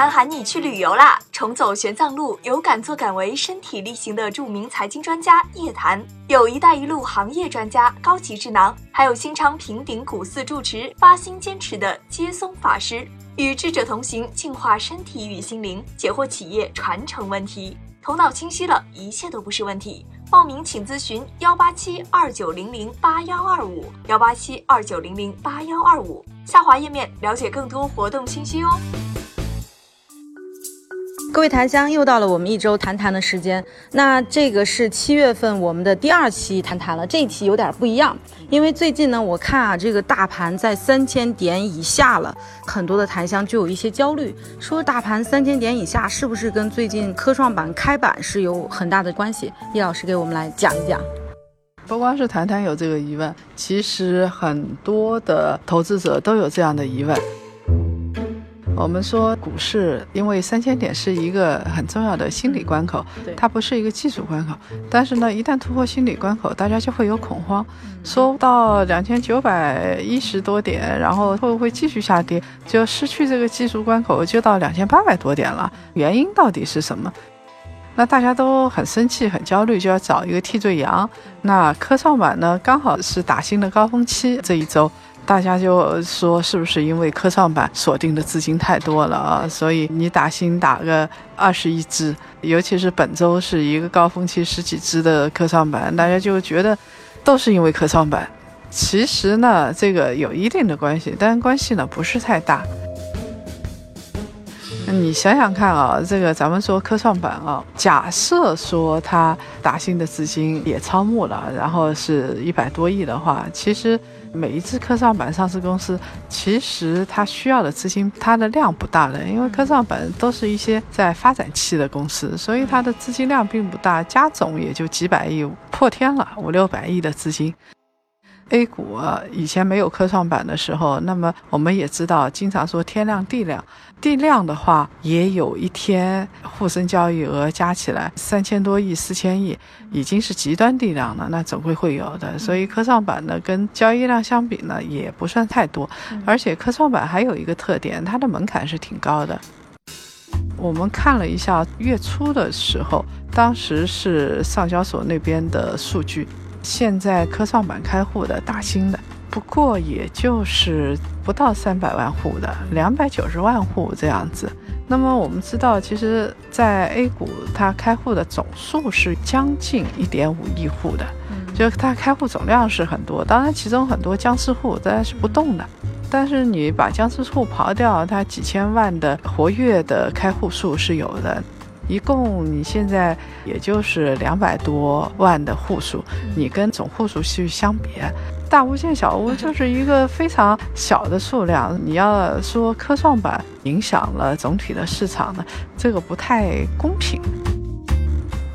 叶檀喊你去旅游啦！重走玄奘路，有敢作敢为、身体力行的著名财经专家叶檀，有一带一路行业专家高级智囊，还有新昌平顶古寺住持发心坚持的接松法师，与智者同行，净化身体与心灵，解惑企业传承问题。头脑清晰了，一切都不是问题。报名请咨询幺八七二九零零八幺二五幺八七二九零零八幺二五，下滑页面了解更多活动信息哦。各位檀香，又到了我们一周谈谈的时间。那这个是七月份我们的第二期谈谈了，这一期有点不一样，因为最近呢，我看啊，这个大盘在三千点以下了，很多的檀香就有一些焦虑，说大盘三千点以下是不是跟最近科创板开板是有很大的关系？易老师给我们来讲一讲。不光是谈谈有这个疑问，其实很多的投资者都有这样的疑问。我们说股市，因为三千点是一个很重要的心理关口，它不是一个技术关口。但是呢，一旦突破心理关口，大家就会有恐慌，说到两千九百一十多点，然后会不会继续下跌？就失去这个技术关口，就到两千八百多点了。原因到底是什么？那大家都很生气、很焦虑，就要找一个替罪羊。那科创板呢，刚好是打新的高峰期，这一周。大家就说是不是因为科创板锁定的资金太多了啊？所以你打新打个二十一只，尤其是本周是一个高峰期，十几只的科创板，大家就觉得都是因为科创板。其实呢，这个有一定的关系，但关系呢不是太大。你想想看啊，这个咱们说科创板啊，假设说它打新的资金也超募了，然后是一百多亿的话，其实。每一只科创板上市公司，其实它需要的资金，它的量不大的，因为科创板都是一些在发展期的公司，所以它的资金量并不大，加总也就几百亿，破天了五六百亿的资金。A 股啊，以前没有科创板的时候，那么我们也知道，经常说天量地量，地量的话，也有一天沪深交易额加起来三千多亿、四千亿，已经是极端地量了，那总会会有的。所以科创板呢，跟交易量相比呢，也不算太多。而且科创板还有一个特点，它的门槛是挺高的。我们看了一下月初的时候，当时是上交所那边的数据。现在科创板开户的打新的，不过也就是不到三百万户的，两百九十万户这样子。那么我们知道，其实，在 A 股它开户的总数是将近一点五亿户的，就它开户总量是很多。当然，其中很多僵尸户大家是不动的，但是你把僵尸户刨掉，它几千万的活跃的开户数是有的。一共你现在也就是两百多万的户数，你跟总户数去相比，大屋见小屋 就是一个非常小的数量。你要说科创板影响了总体的市场呢，这个不太公平。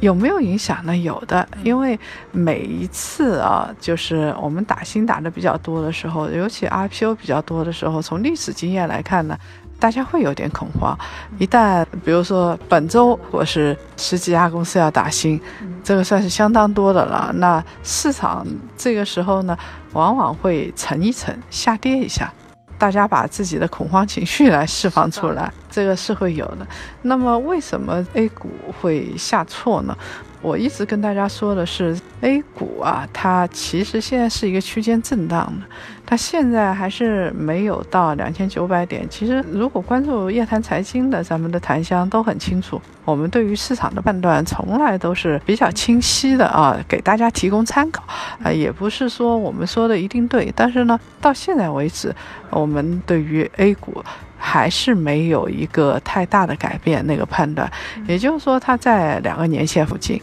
有没有影响呢？有的，因为每一次啊，就是我们打新打的比较多的时候，尤其 IPO 比较多的时候，从历史经验来看呢。大家会有点恐慌，一旦比如说本周我是十几家公司要打新，这个算是相当多的了。那市场这个时候呢，往往会沉一沉，下跌一下，大家把自己的恐慌情绪来释放出来，这个是会有的。那么为什么 A 股会下挫呢？我一直跟大家说的是，A 股啊，它其实现在是一个区间震荡的，它现在还是没有到两千九百点。其实，如果关注夜谈财经的，咱们的檀香都很清楚，我们对于市场的判断从来都是比较清晰的啊，给大家提供参考啊，也不是说我们说的一定对。但是呢，到现在为止，我们对于 A 股。还是没有一个太大的改变，那个判断，也就是说，它在两个年线附近，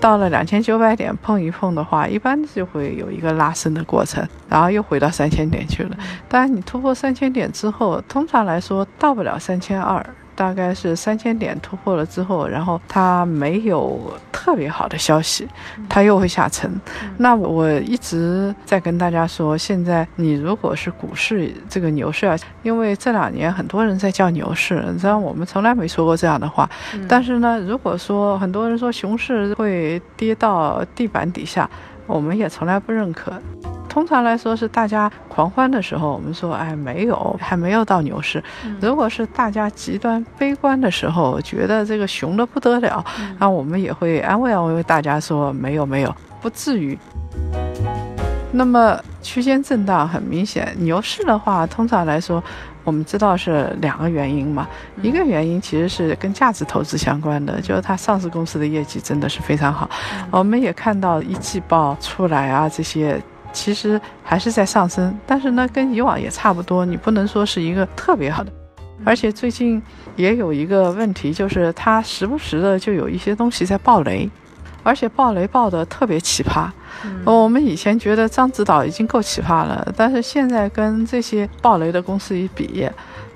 到了两千九百点碰一碰的话，一般就会有一个拉升的过程，然后又回到三千点去了。当然，你突破三千点之后，通常来说到不了三千二，大概是三千点突破了之后，然后它没有特。别好的消息，它又会下沉。那我一直在跟大家说，现在你如果是股市这个牛市啊，因为这两年很多人在叫牛市，你知道我们从来没说过这样的话。但是呢，如果说很多人说熊市会跌到地板底下，我们也从来不认可。通常来说是大家狂欢的时候，我们说哎没有，还没有到牛市。如果是大家极端悲观的时候，觉得这个熊的不得了，那我们也会安慰安慰大家说没有没有，不至于。那么区间震荡很明显，牛市的话，通常来说，我们知道是两个原因嘛。一个原因其实是跟价值投资相关的，就是它上市公司的业绩真的是非常好。我们也看到一季报出来啊，这些。其实还是在上升，但是呢，跟以往也差不多。你不能说是一个特别好的，而且最近也有一个问题，就是它时不时的就有一些东西在爆雷，而且爆雷爆的特别奇葩。我们以前觉得獐子岛已经够奇葩了，但是现在跟这些爆雷的公司一比，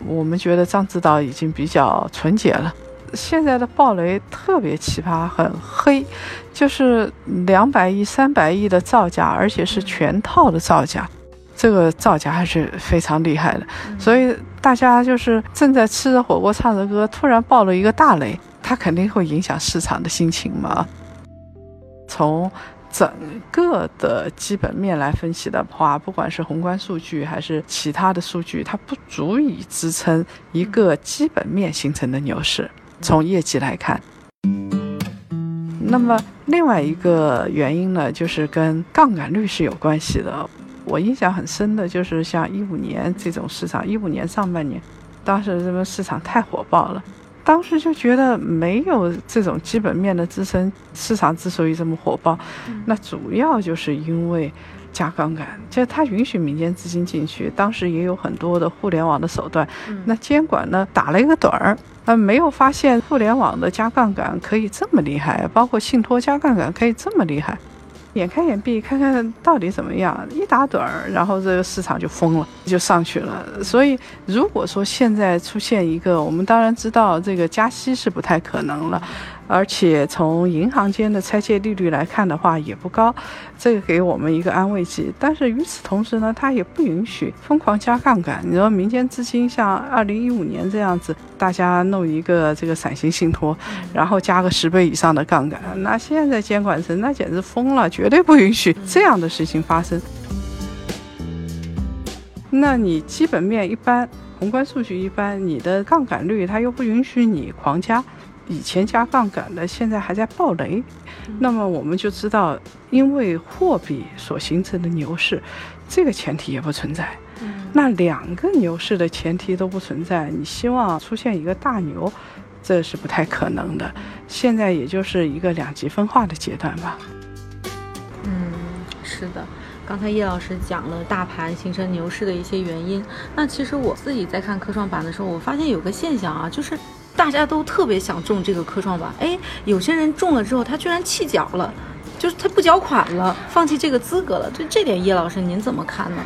我们觉得獐子岛已经比较纯洁了。现在的暴雷特别奇葩，很黑，就是两百亿、三百亿的造假，而且是全套的造假，这个造假还是非常厉害的。所以大家就是正在吃着火锅唱着歌，突然爆了一个大雷，它肯定会影响市场的心情嘛。从整个的基本面来分析的话，不管是宏观数据还是其他的数据，它不足以支撑一个基本面形成的牛市。从业绩来看，那么另外一个原因呢，就是跟杠杆率是有关系的。我印象很深的就是像一五年这种市场，一五年上半年，当时这个市场太火爆了，当时就觉得没有这种基本面的支撑，市场之所以这么火爆，那主要就是因为。加杠杆，就是它允许民间资金进去，当时也有很多的互联网的手段。那监管呢打了一个盹儿，呃，没有发现互联网的加杠杆可以这么厉害，包括信托加杠杆可以这么厉害。眼开眼闭，看看到底怎么样，一打盹儿，然后这个市场就疯了，就上去了。所以，如果说现在出现一个，我们当然知道这个加息是不太可能了。而且从银行间的拆借利率来看的话，也不高，这个给我们一个安慰剂。但是与此同时呢，它也不允许疯狂加杠杆。你说民间资金像二零一五年这样子，大家弄一个这个伞形信托，然后加个十倍以上的杠杆，那现在监管层那简直疯了，绝对不允许这样的事情发生。那你基本面一般，宏观数据一般，你的杠杆率它又不允许你狂加。以前加杠杆的，现在还在暴雷，那么我们就知道，因为货币所形成的牛市，这个前提也不存在。那两个牛市的前提都不存在，你希望出现一个大牛，这是不太可能的。现在也就是一个两极分化的阶段吧。嗯，是的。刚才叶老师讲了大盘形成牛市的一些原因，那其实我自己在看科创板的时候，我发现有个现象啊，就是。大家都特别想中这个科创板，哎，有些人中了之后，他居然弃缴了，就是他不缴款了，放弃这个资格了。对这点，叶老师您怎么看呢？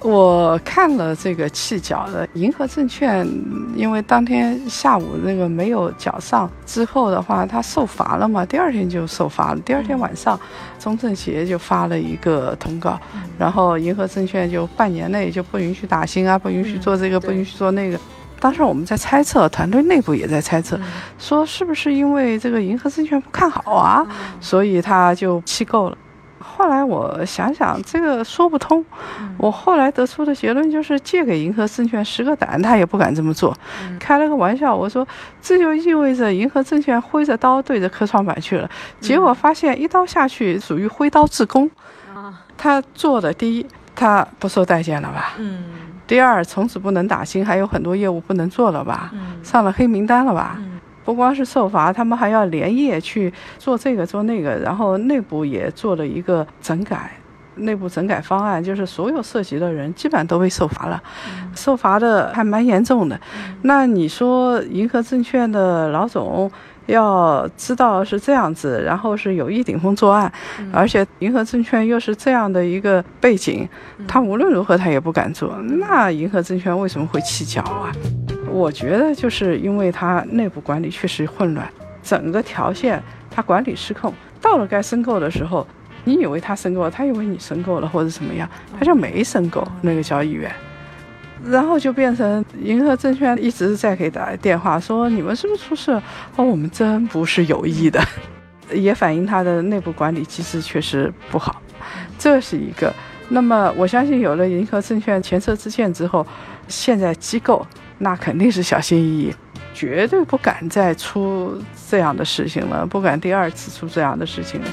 我看了这个弃缴的银河证券，因为当天下午那个没有缴上之后的话，他受罚了嘛，第二天就受罚了。第二天晚上，中证协就发了一个通告，然后银河证券就半年内就不允许打新啊，不允许做这个，不允许做那个。当时我们在猜测，团队内部也在猜测，说是不是因为这个银河证券不看好啊，所以他就弃购了。后来我想想，这个说不通。我后来得出的结论就是，借给银河证券十个胆，他也不敢这么做。开了个玩笑，我说这就意味着银河证券挥着刀对着科创板去了，结果发现一刀下去属于挥刀自宫。他做的第一，他不受待见了吧？嗯。第二，从此不能打新，还有很多业务不能做了吧？上了黑名单了吧？不光是受罚，他们还要连夜去做这个做那个，然后内部也做了一个整改，内部整改方案就是所有涉及的人基本上都被受罚了，受罚的还蛮严重的。那你说银河证券的老总？要知道是这样子，然后是有意顶风作案，而且银河证券又是这样的一个背景，他无论如何他也不敢做。那银河证券为什么会弃缴啊？我觉得就是因为它内部管理确实混乱，整个条线他管理失控，到了该申购的时候，你以为他申购了，他以为你申购了或者怎么样，他就没申购那个交易员。然后就变成银河证券一直在给打电话说你们是不是出事？哦，我们真不是有意的，也反映它的内部管理机制确实不好，这是一个。那么我相信有了银河证券前车之鉴之后，现在机构那肯定是小心翼翼，绝对不敢再出这样的事情了，不敢第二次出这样的事情了。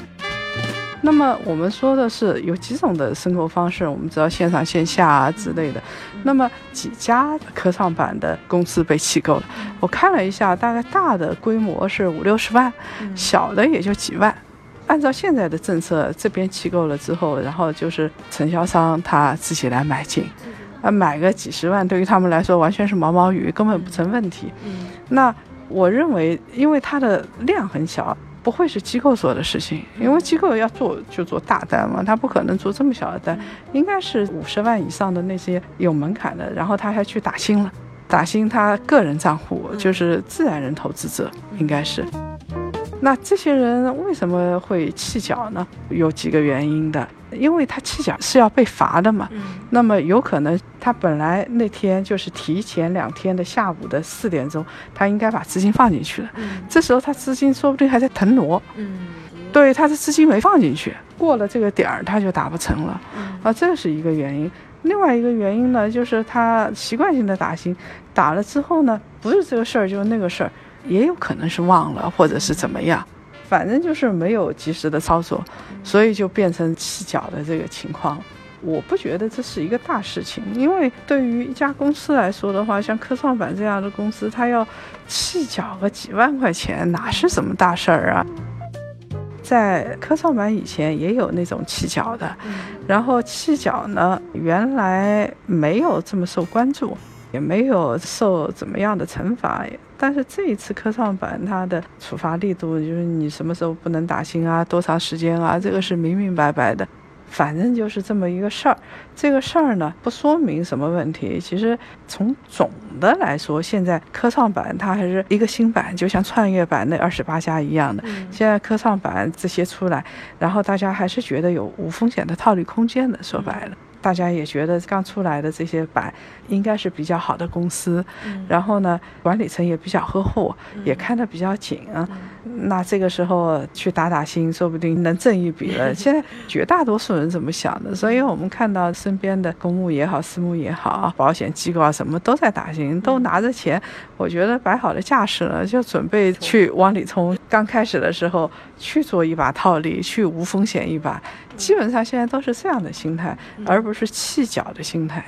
那么我们说的是有几种的生活方式，我们知道线上线下啊之类的。那么几家科创板的公司被弃购了，我看了一下，大概大的规模是五六十万，小的也就几万。按照现在的政策，这边弃购了之后，然后就是承销商他自己来买进，啊，买个几十万对于他们来说完全是毛毛雨，根本不成问题。那我认为，因为它的量很小。不会是机构做的事情，因为机构要做就做大单嘛，他不可能做这么小的单，应该是五十万以上的那些有门槛的，然后他还去打新了，打新他个人账户就是自然人投资者，应该是。那这些人为什么会弃缴呢？有几个原因的，因为他弃缴是要被罚的嘛。那么有可能他本来那天就是提前两天的下午的四点钟，他应该把资金放进去了。这时候他资金说不定还在腾挪。嗯，对，他的资金没放进去，过了这个点儿他就打不成了。啊，这是一个原因。另外一个原因呢，就是他习惯性的打新，打了之后呢，不是这个事儿就是那个事儿。也有可能是忘了，或者是怎么样，反正就是没有及时的操作，所以就变成弃缴的这个情况。我不觉得这是一个大事情，因为对于一家公司来说的话，像科创板这样的公司，它要弃缴个几万块钱，哪是什么大事儿啊？在科创板以前也有那种弃缴的，然后弃缴呢，原来没有这么受关注。也没有受怎么样的惩罚，但是这一次科创板它的处罚力度就是你什么时候不能打新啊，多长时间啊，这个是明明白白的，反正就是这么一个事儿。这个事儿呢不说明什么问题，其实从总的来说，现在科创板它还是一个新版，就像创业板那二十八家一样的。现在科创板这些出来，然后大家还是觉得有无风险的套利空间的，说白了。大家也觉得刚出来的这些板应该是比较好的公司，然后呢，管理层也比较呵护，也看得比较紧。那这个时候去打打新，说不定能挣一笔了。现在绝大多数人怎么想的？所以我们看到身边的公募也好，私募也好，保险机构啊什么都在打新，都拿着钱，我觉得摆好了架势了，就准备去往里冲。刚开始的时候去做一把套利，去无风险一把。基本上现在都是这样的心态，而不是弃脚的心态。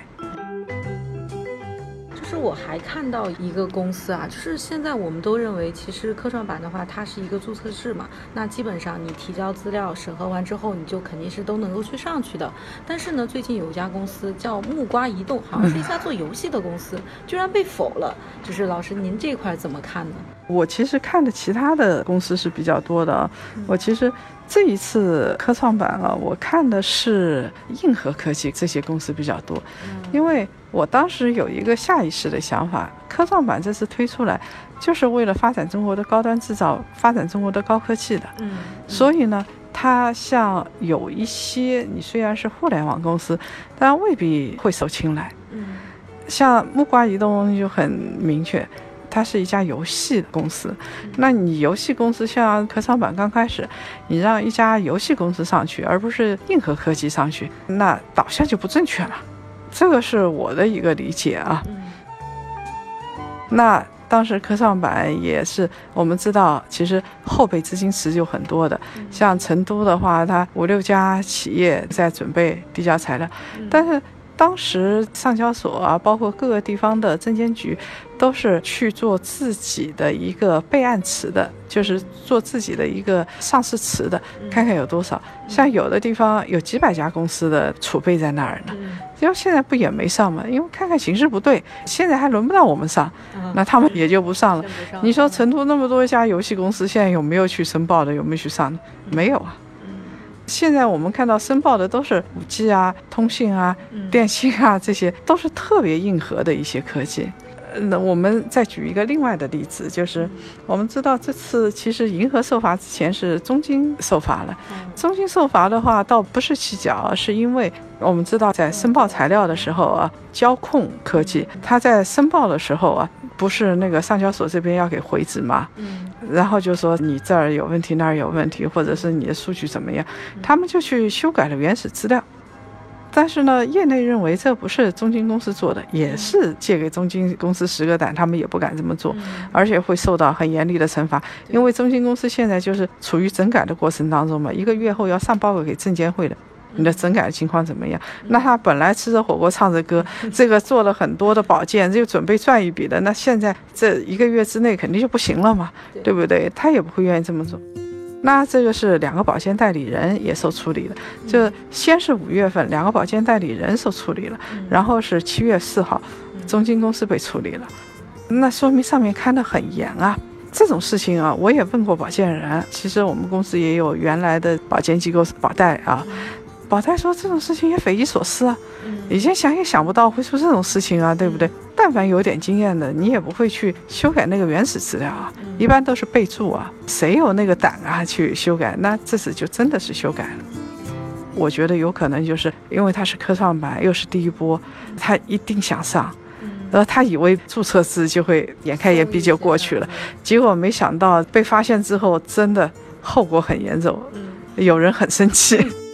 就是我还看到一个公司啊，就是现在我们都认为，其实科创板的话，它是一个注册制嘛，那基本上你提交资料审核完之后，你就肯定是都能够去上去的。但是呢，最近有一家公司叫木瓜移动，好像是一家做游戏的公司，居然被否了。就是老师，您这块怎么看呢？我其实看的其他的公司是比较多的啊，我其实。这一次科创板啊，我看的是硬核科技这些公司比较多，因为我当时有一个下意识的想法，科创板这次推出来，就是为了发展中国的高端制造，发展中国的高科技的。嗯，所以呢，它像有一些你虽然是互联网公司，但未必会受青睐。嗯，像木瓜移动就很明确。它是一家游戏公司，那你游戏公司像科创板刚开始，你让一家游戏公司上去，而不是硬核科技上去，那导向就不正确了。这个是我的一个理解啊。那当时科创板也是，我们知道，其实后备资金池就很多的，像成都的话，它五六家企业在准备递交材料，但是。当时上交所啊，包括各个地方的证监局，都是去做自己的一个备案池的，就是做自己的一个上市池的，看看有多少。像有的地方有几百家公司的储备在那儿呢，因为现在不也没上吗？因为看看形势不对，现在还轮不到我们上，那他们也就不上了。你说成都那么多家游戏公司，现在有没有去申报的？有没有去上？没有啊。现在我们看到申报的都是五 G 啊、通信啊、电信啊，这些都是特别硬核的一些科技。那我们再举一个另外的例子，就是我们知道这次其实银河受罚之前是中金受罚了。中金受罚的话，倒不是蹊跷，是因为我们知道在申报材料的时候啊，交控科技它在申报的时候啊，不是那个上交所这边要给回执吗？嗯。然后就说你这儿有问题，那儿有问题，或者是你的数据怎么样，他们就去修改了原始资料。但是呢，业内认为这不是中金公司做的，也是借给中金公司十个胆，他们也不敢这么做，而且会受到很严厉的惩罚。因为中金公司现在就是处于整改的过程当中嘛，一个月后要上报告给证监会的，你的整改情况怎么样？那他本来吃着火锅唱着歌，这个做了很多的保健，就准备赚一笔的，那现在这一个月之内肯定就不行了嘛，对不对？他也不会愿意这么做。那这个是两个保险代理人也受处理了，就先是五月份两个保险代理人受处理了，然后是七月四号，中金公司被处理了，那说明上面看得很严啊。这种事情啊，我也问过保荐人，其实我们公司也有原来的保荐机构是保代啊。宝泰说这种事情也匪夷所思啊，以前想也想不到会出这种事情啊，对不对？但凡有点经验的，你也不会去修改那个原始资料啊，一般都是备注啊，谁有那个胆啊去修改？那这次就真的是修改了。我觉得有可能就是因为他是科创板，又是第一波，他一定想上，然后他以为注册制就会眼开眼闭就过去了，结果没想到被发现之后，真的后果很严重，有人很生气。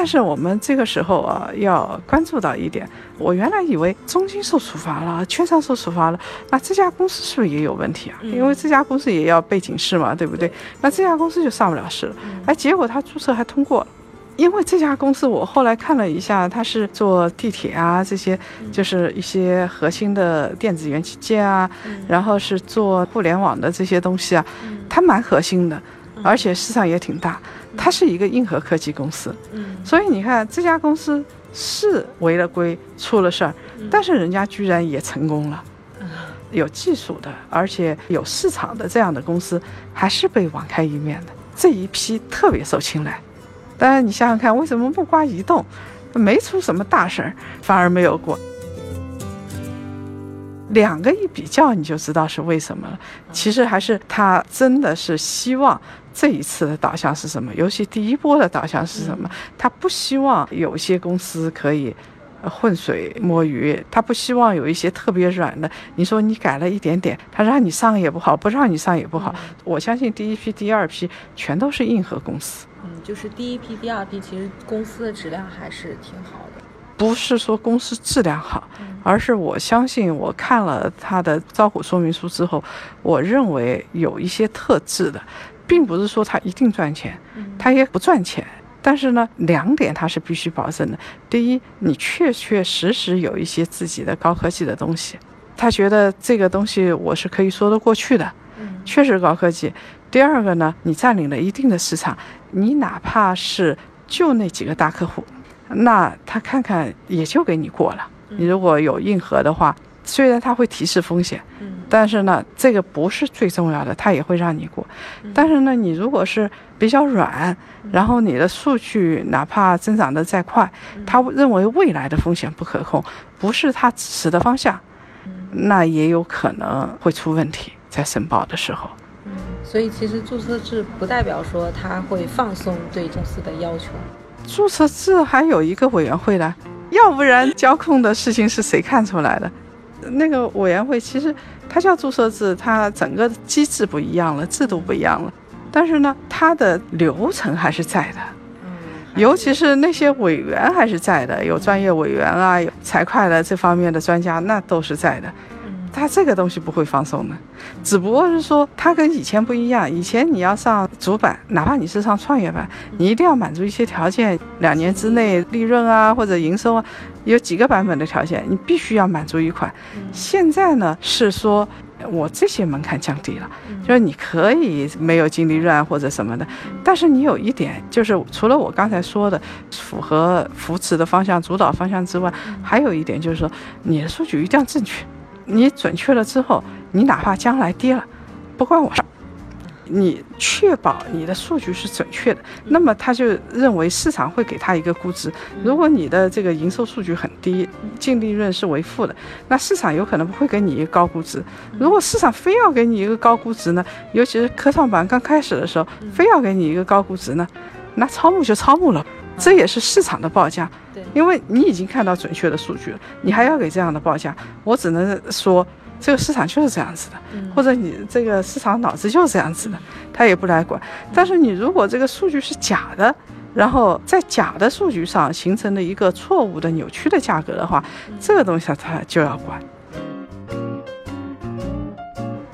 但是我们这个时候啊，要关注到一点，我原来以为中金受处罚了，券商受处罚了，那这家公司是不是也有问题啊？因为这家公司也要被警示嘛，对不对？那这家公司就上不了市了。哎，结果他注册还通过了，因为这家公司我后来看了一下，它是做地铁啊这些，就是一些核心的电子元器件啊，然后是做互联网的这些东西啊，它蛮核心的，而且市场也挺大。它是一个硬核科技公司，嗯，所以你看这家公司是违了规出了事儿，但是人家居然也成功了，有技术的，而且有市场的这样的公司还是被网开一面的，这一批特别受青睐。当然你想想看，为什么木瓜移动没出什么大事儿，反而没有过？两个一比较，你就知道是为什么了。其实还是他真的是希望这一次的导向是什么，尤其第一波的导向是什么？他不希望有些公司可以浑水摸鱼，他不希望有一些特别软的。你说你改了一点点，他让你上也不好，不让你上也不好。我相信第一批、第二批全都是硬核公司。嗯，就是第一批、第二批，其实公司的质量还是挺好的。不是说公司质量好，而是我相信我看了他的招股说明书之后，我认为有一些特质的，并不是说他一定赚钱，他也不赚钱。但是呢，两点他是必须保证的：第一，你确确实实有一些自己的高科技的东西，他觉得这个东西我是可以说得过去的，确实高科技。第二个呢，你占领了一定的市场，你哪怕是就那几个大客户。那他看看也就给你过了。你如果有硬核的话，虽然他会提示风险，但是呢，这个不是最重要的，他也会让你过。但是呢，你如果是比较软，然后你的数据哪怕增长的再快，他认为未来的风险不可控，不是他指示的方向，那也有可能会出问题，在申报的时候。所以其实注册制不代表说他会放松对公司的要求。注册制还有一个委员会的，要不然交控的事情是谁看出来的？那个委员会其实它叫注册制，它整个机制不一样了，制度不一样了，但是呢，它的流程还是在的。尤其是那些委员还是在的，有专业委员啊，有财会的这方面的专家，那都是在的。它这个东西不会放松的，只不过是说它跟以前不一样。以前你要上主板，哪怕你是上创业板，你一定要满足一些条件，两年之内利润啊或者营收啊，有几个版本的条件，你必须要满足一款。现在呢是说我这些门槛降低了，就是你可以没有净利润或者什么的，但是你有一点就是除了我刚才说的符合扶持的方向、主导方向之外，还有一点就是说你的数据一定要正确。你准确了之后，你哪怕将来跌了，不关我事儿，你确保你的数据是准确的，那么他就认为市场会给他一个估值。如果你的这个营收数据很低，净利润是为负的，那市场有可能不会给你一个高估值。如果市场非要给你一个高估值呢，尤其是科创板刚开始的时候，非要给你一个高估值呢，那超募就超募了，这也是市场的报价。对，因为你已经看到准确的数据了，你还要给这样的报价，我只能说。这个市场就是这样子的，或者你这个市场脑子就是这样子的，他也不来管。但是你如果这个数据是假的，然后在假的数据上形成了一个错误的扭曲的价格的话，这个东西他就要管。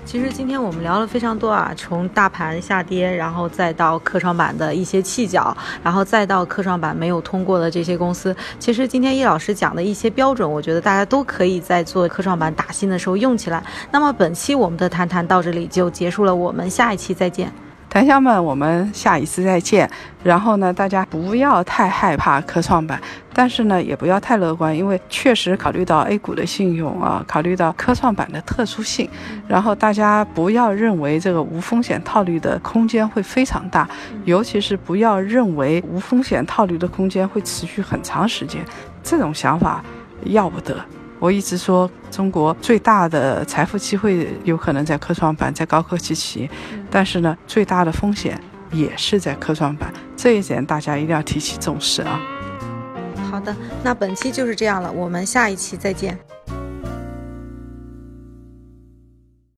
其实今天我们聊了非常多啊，从大盘下跌，然后再到科创板的一些弃角，然后再到科创板没有通过的这些公司。其实今天易老师讲的一些标准，我觉得大家都可以在做科创板打新的时候用起来。那么本期我们的谈谈到这里就结束了，我们下一期再见。檀香们，我们下一次再见。然后呢，大家不要太害怕科创板，但是呢，也不要太乐观，因为确实考虑到 A 股的信用啊，考虑到科创板的特殊性。然后大家不要认为这个无风险套利的空间会非常大，尤其是不要认为无风险套利的空间会持续很长时间，这种想法要不得。我一直说，中国最大的财富机会有可能在科创板，在高科技企业，但是呢，最大的风险也是在科创板，这一点大家一定要提起重视啊。好的，那本期就是这样了，我们下一期再见。